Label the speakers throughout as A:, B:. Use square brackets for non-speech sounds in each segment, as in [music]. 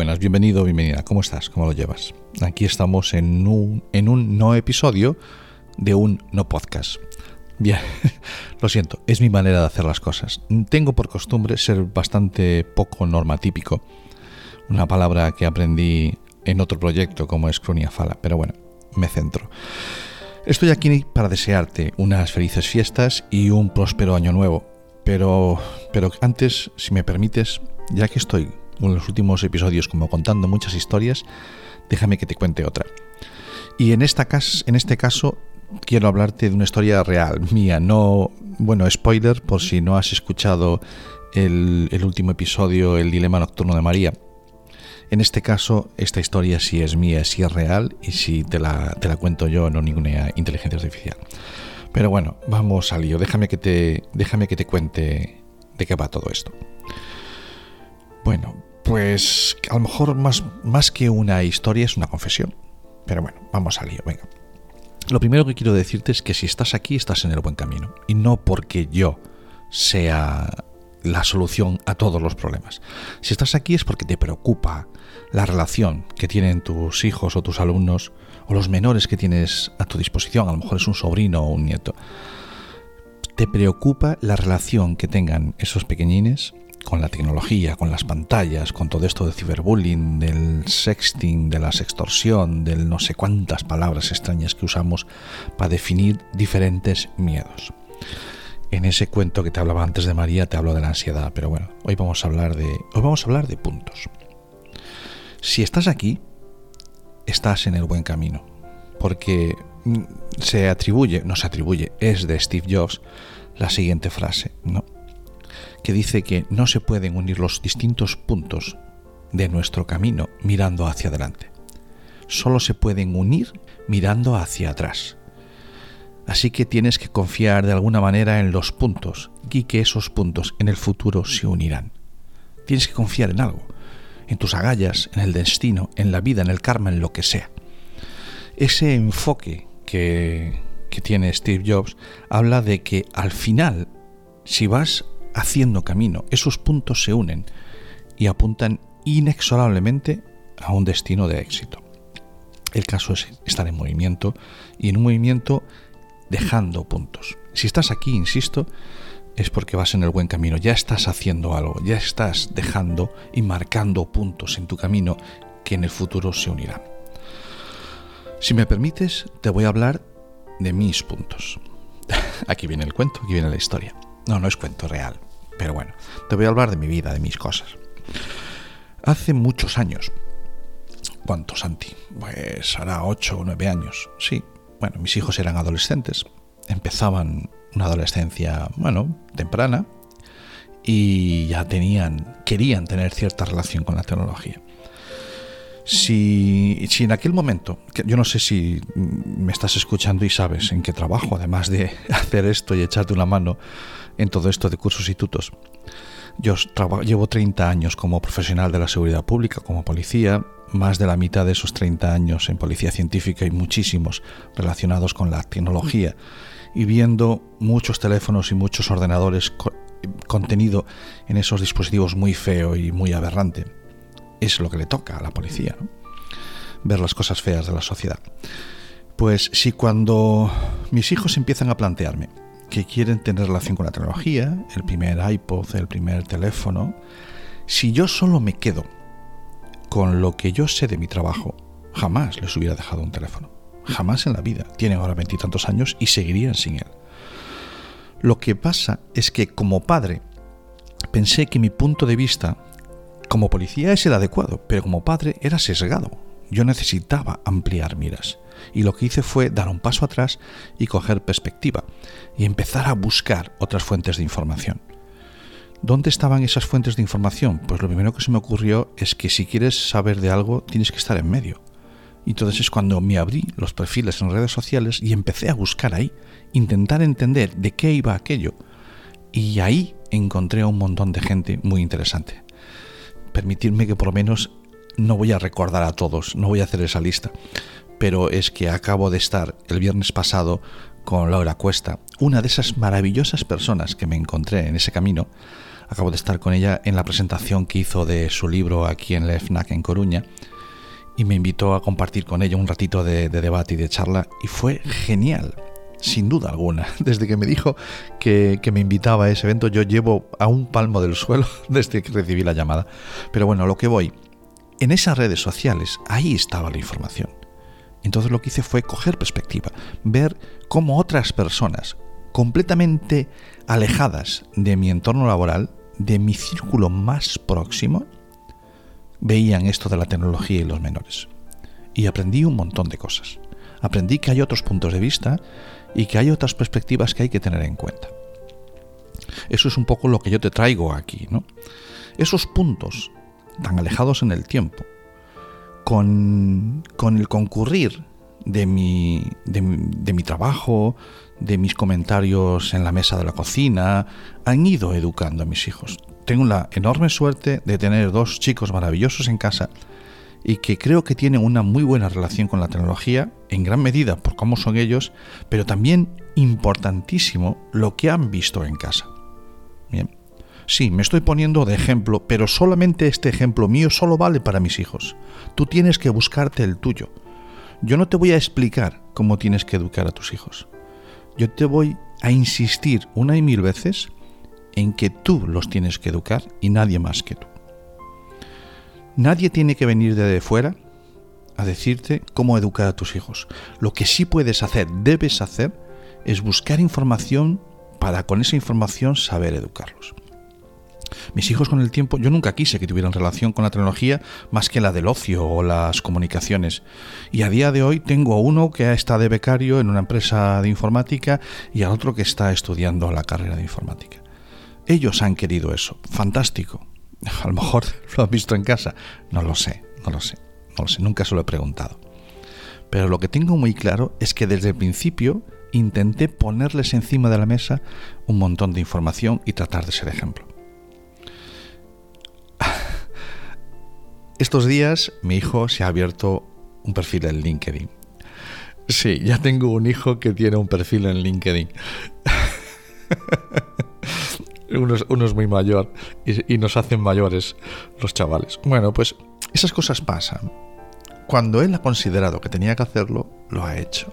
A: buenas, bienvenido, bienvenida. ¿Cómo estás? ¿Cómo lo llevas? Aquí estamos en un, no episodio de un no podcast. Bien, [laughs] lo siento, es mi manera de hacer las cosas. Tengo por costumbre ser bastante poco normatípico, una palabra que aprendí en otro proyecto como es Cronia Fala, pero bueno, me centro. Estoy aquí para desearte unas felices fiestas y un próspero año nuevo, pero, pero antes, si me permites, ya que estoy en los últimos episodios como contando muchas historias, déjame que te cuente otra. Y en, este caso quiero hablarte de una historia real, mía, no, bueno, spoiler por si no has escuchado el, el último episodio, El Dilema Nocturno de María. En este caso, esta historia sí es mía, sí es real y sí te la, te la cuento yo, no ninguna inteligencia artificial. Pero bueno, vamos al lío. Déjame que te, déjame que te cuente de qué va todo esto. Bueno, pues a lo mejor más, más que una historia es una confesión. Pero bueno, vamos al lío, venga. Lo primero que quiero decirte es que si estás aquí estás en el buen camino. Y no porque yo sea la solución a todos los problemas. Si estás aquí es porque te preocupa la relación que tienen tus hijos o tus alumnos o los menores que tienes a tu disposición, a lo mejor es un sobrino o un nieto. Te preocupa la relación que tengan esos pequeñines con la tecnología, con las pantallas, con todo esto del ciberbullying, del sexting, de la sextorsión, del no sé cuántas palabras extrañas que usamos para definir diferentes miedos. En ese cuento que te hablaba antes de María te hablo de la ansiedad, pero bueno, hoy vamos a hablar de hoy vamos a hablar de puntos. Si estás aquí, estás en el buen camino, porque mm, se atribuye, no se atribuye, es de Steve Jobs la siguiente frase, ¿no? Que dice que no se pueden unir los distintos puntos de nuestro camino mirando hacia adelante. Solo se pueden unir mirando hacia atrás. Así que tienes que confiar de alguna manera en los puntos y que esos puntos en el futuro se unirán. Tienes que confiar en algo, en tus agallas, en el destino, en la vida, en el karma, en lo que sea. Ese enfoque que, que tiene Steve Jobs habla de que al final, si vas haciendo camino, esos puntos se unen y apuntan inexorablemente a un destino de éxito. El caso es estar en movimiento y en un movimiento dejando puntos. Si estás aquí, insisto, es porque vas en el buen camino, ya estás haciendo algo, ya estás dejando y marcando puntos en tu camino que en el futuro se unirán. Si me permites, te voy a hablar de mis puntos. [laughs] Aquí viene el cuento, aquí viene la historia. No, no es cuento real, pero bueno, te voy a hablar de mi vida, de mis cosas. Hace muchos años, ¿cuántos, Santi? Pues hará ocho o nueve años, sí, bueno, mis hijos eran adolescentes, empezaban una adolescencia, bueno, temprana, y ya tenían, querían tener cierta relación con la tecnología. Si, si, en aquel momento, yo no sé si me estás escuchando y sabes en qué trabajo, además de [laughs] hacer esto y echarte una mano en todo esto de cursos y tutos. Yo llevo 30 años como profesional de la seguridad pública, como policía, más de la mitad de esos 30 años en policía científica y muchísimos relacionados con la tecnología y viendo muchos teléfonos y muchos ordenadores contenido en esos dispositivos muy feo y muy aberrante. Es lo que le toca a la policía, ver las cosas feas de la sociedad. Pues si cuando mis hijos empiezan a plantearme que quieren tener relación con la tecnología, el primer iPod, el primer teléfono, si yo solo me quedo con lo que yo sé de mi trabajo, jamás les hubiera dejado un teléfono. Jamás en la vida. Tienen ahora veintitantos años y seguirían sin él. Lo que pasa es que como padre pensé que mi punto de vista como policía es el adecuado, pero como padre era sesgado. Yo necesitaba ampliar miras. Y lo que hice fue dar un paso atrás y coger perspectiva y empezar a buscar otras fuentes de información. ¿Dónde estaban esas fuentes de información? Pues lo primero que se me ocurrió es que si quieres saber de algo tienes que estar en medio. Y entonces es cuando me abrí los perfiles en redes sociales y empecé a buscar ahí, intentar entender de qué iba aquello. Y ahí encontré a un montón de gente muy interesante. Permitirme que por lo menos no voy a recordar a todos, no voy a hacer esa lista, pero es que acabo de estar el viernes pasado con Laura Cuesta, una de esas maravillosas personas que me encontré en ese camino, Acabo de estar con ella en la presentación que hizo de su libro aquí en la FNAC en Coruña y me invitó a compartir con ella un ratito de, debate y de charla y fue genial, sin duda alguna. [laughs] Desde que me dijo que, que, me invitaba a ese evento yo llevo a un palmo del suelo [laughs] desde que recibí la llamada. Pero bueno, lo que voy, en esas redes sociales, ahí estaba la información. Entonces lo que hice fue coger perspectiva, ver cómo otras personas completamente alejadas de mi entorno laboral, de mi círculo más próximo, veían esto de la tecnología y los menores. Y aprendí un montón de cosas. Aprendí que hay otros puntos de vista y que hay otras perspectivas que hay que tener en cuenta. Eso es un poco lo que yo te traigo aquí, ¿no? Esos puntos tan alejados en el tiempo, con, el concurrir de mi, de, mi trabajo, de mis comentarios en la mesa de la cocina, han ido educando a mis hijos. Tengo la enorme suerte de tener dos chicos maravillosos en casa y que creo que tienen una muy buena relación con la tecnología, en gran medida por cómo son ellos, pero también importantísimo lo que han visto en casa. Bien. Sí, me estoy poniendo de ejemplo, pero solamente este ejemplo mío solo vale para mis hijos. Tú tienes que buscarte el tuyo. Yo no te voy a explicar cómo tienes que educar a tus hijos. Yo te voy a insistir una y mil veces en que tú los tienes que educar y nadie más que tú. Nadie tiene que venir de fuera a decirte cómo educar a tus hijos. Lo que sí puedes hacer, debes hacer, es buscar información para con esa información saber educarlos. Mis hijos con el tiempo, yo nunca quise que tuvieran relación con la tecnología más que la del ocio o las comunicaciones. Y a día de hoy tengo a uno que está de becario en una empresa de informática y al otro que está estudiando la carrera de informática. Ellos han querido eso. Fantástico. [laughs] A lo mejor [laughs] lo han visto en casa. No lo sé, no lo sé, no lo sé. Nunca se lo he preguntado. Pero lo que tengo muy claro es que desde el principio intenté ponerles encima de la mesa un montón de información y tratar de ser ejemplo. Estos días mi hijo se ha abierto un perfil en LinkedIn. Sí, ya tengo un hijo que tiene un perfil en LinkedIn. [laughs] uno, es, muy mayor y, y nos hacen mayores los chavales. Bueno, pues esas cosas pasan. Cuando él ha considerado que tenía que hacerlo, lo ha hecho.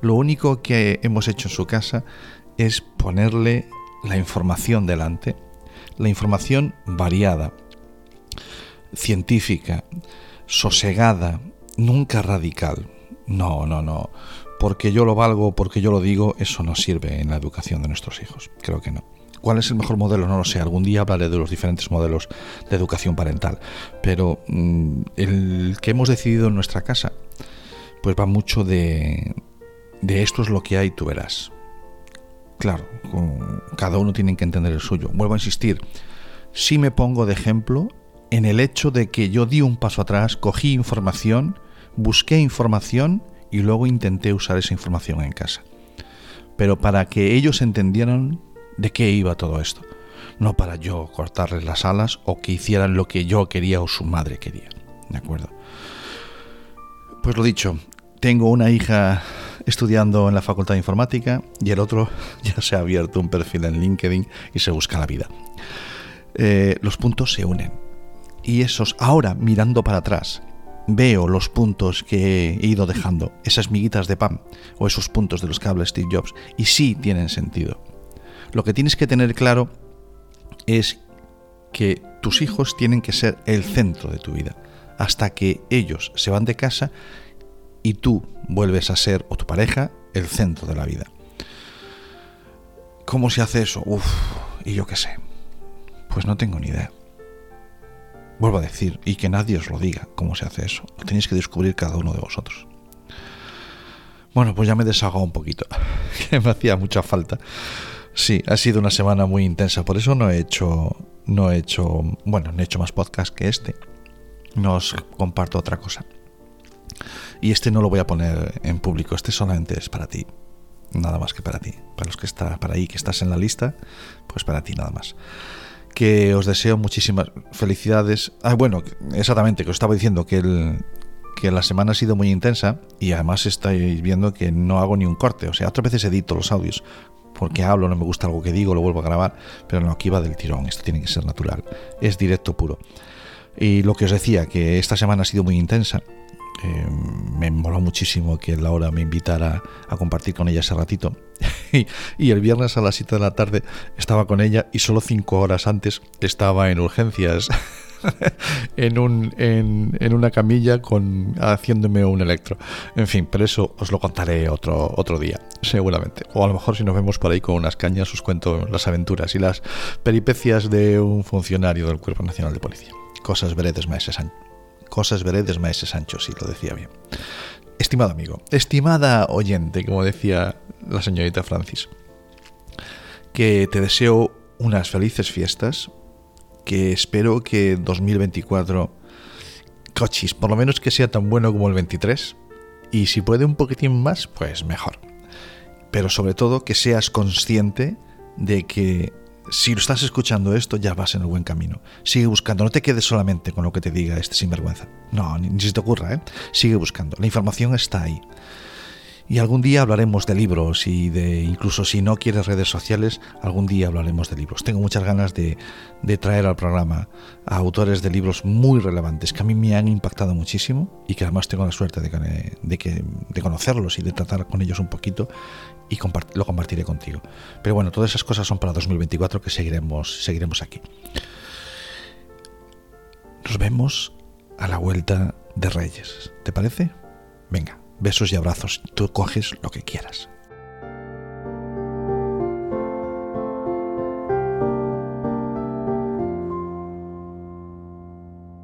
A: Lo único que hemos hecho en su casa es ponerle la información delante, la información variada, científica, sosegada, nunca radical. No, no, no. Porque yo lo valgo, porque yo lo digo, eso no sirve en la educación de nuestros hijos. Creo que no. ¿Cuál es el mejor modelo? No lo sé. Algún día hablaré de los diferentes modelos de educación parental. Pero mm, el que hemos decidido en nuestra casa, pues va mucho de, de esto es lo que hay, tú verás. Claro, cada uno tiene que entender el suyo. Vuelvo a insistir, si me pongo de ejemplo en el hecho de que yo di un paso atrás, cogí información, busqué información y luego intenté usar esa información en casa. Pero para que ellos entendieran de qué iba todo esto, no para yo cortarles las alas o que hicieran lo que yo quería o su madre quería. ¿De acuerdo? Pues lo dicho, tengo una hija estudiando en la Facultad de Informática y el otro [laughs] ya se ha abierto un perfil en LinkedIn y se busca la vida. Eh, los puntos se unen y esos, ahora mirando para atrás, veo los puntos que he ido dejando, esas miguitas de pan o esos puntos de los que habla Steve Jobs, y sí tienen sentido. Lo que tienes que tener claro es que tus hijos tienen que ser el centro de tu vida, hasta que ellos se van de casa y tú vuelves a ser, o tu pareja, el centro de la vida. ¿Cómo se hace eso? Uf, y yo qué sé. Pues no tengo ni idea. Vuelvo a decir, y que nadie os lo diga cómo se hace eso. Lo tenéis que descubrir cada uno de vosotros. Bueno, pues ya me he desahogado un poquito, [laughs] que me hacía mucha falta. Sí, ha sido una semana muy intensa, por eso no he hecho, no he hecho, bueno, no he hecho más podcast que este. No os comparto otra cosa. Y este no lo voy a poner en público, este solamente es para ti. Nada más que para ti. Para los que está para ahí, que estás en la lista, pues para ti nada más que os deseo muchísimas felicidades. Ah, bueno, exactamente, que os estaba diciendo que, el, que la semana ha sido muy intensa y además estáis viendo que no hago ni un corte. O sea, otras veces edito los audios porque hablo, no me gusta algo que digo, lo vuelvo a grabar, pero no, aquí va del tirón, esto tiene que ser natural, es directo puro. Y lo que os decía, que esta semana ha sido muy intensa, eh, me moló muchísimo que Laura me invitara a compartir con ella ese ratito. [laughs] y, el viernes a las 7 de la tarde estaba con ella y solo 5 horas antes estaba en urgencias. [laughs] en, un, en, en, una camilla con haciéndome un electro. En fin, pero eso os lo contaré otro, otro día, seguramente. O a lo mejor si nos vemos por ahí con unas cañas os cuento las aventuras y las peripecias de un funcionario del Cuerpo Nacional de Policía. Cosas veredes, maese Sánchez cosas veredes maese Sancho, si lo decía bien. Estimado amigo, estimada oyente, como decía la señorita Francis, que te deseo unas felices fiestas, que espero que 2024, cochis, por lo menos que sea tan bueno como el 23, y si puede un poquitín más, pues mejor. Pero sobre todo que seas consciente de que si lo estás escuchando esto, ya vas en el buen camino. Sigue buscando, no te quedes solamente con lo que te diga este sinvergüenza. No, ni, se te ocurra, ¿eh? Sigue buscando. La información está ahí. Y algún día hablaremos de libros y de, incluso si no quieres redes sociales, algún día hablaremos de libros. Tengo muchas ganas de, traer al programa a autores de libros muy relevantes que a mí me han impactado muchísimo y que además tengo la suerte de, de conocerlos y de tratar con ellos un poquito y lo compartiré contigo. Pero bueno, todas esas cosas son para 2024 que seguiremos, seguiremos aquí. Nos vemos a la vuelta de Reyes. ¿Te parece? Venga, besos y abrazos. Tú coges lo que quieras.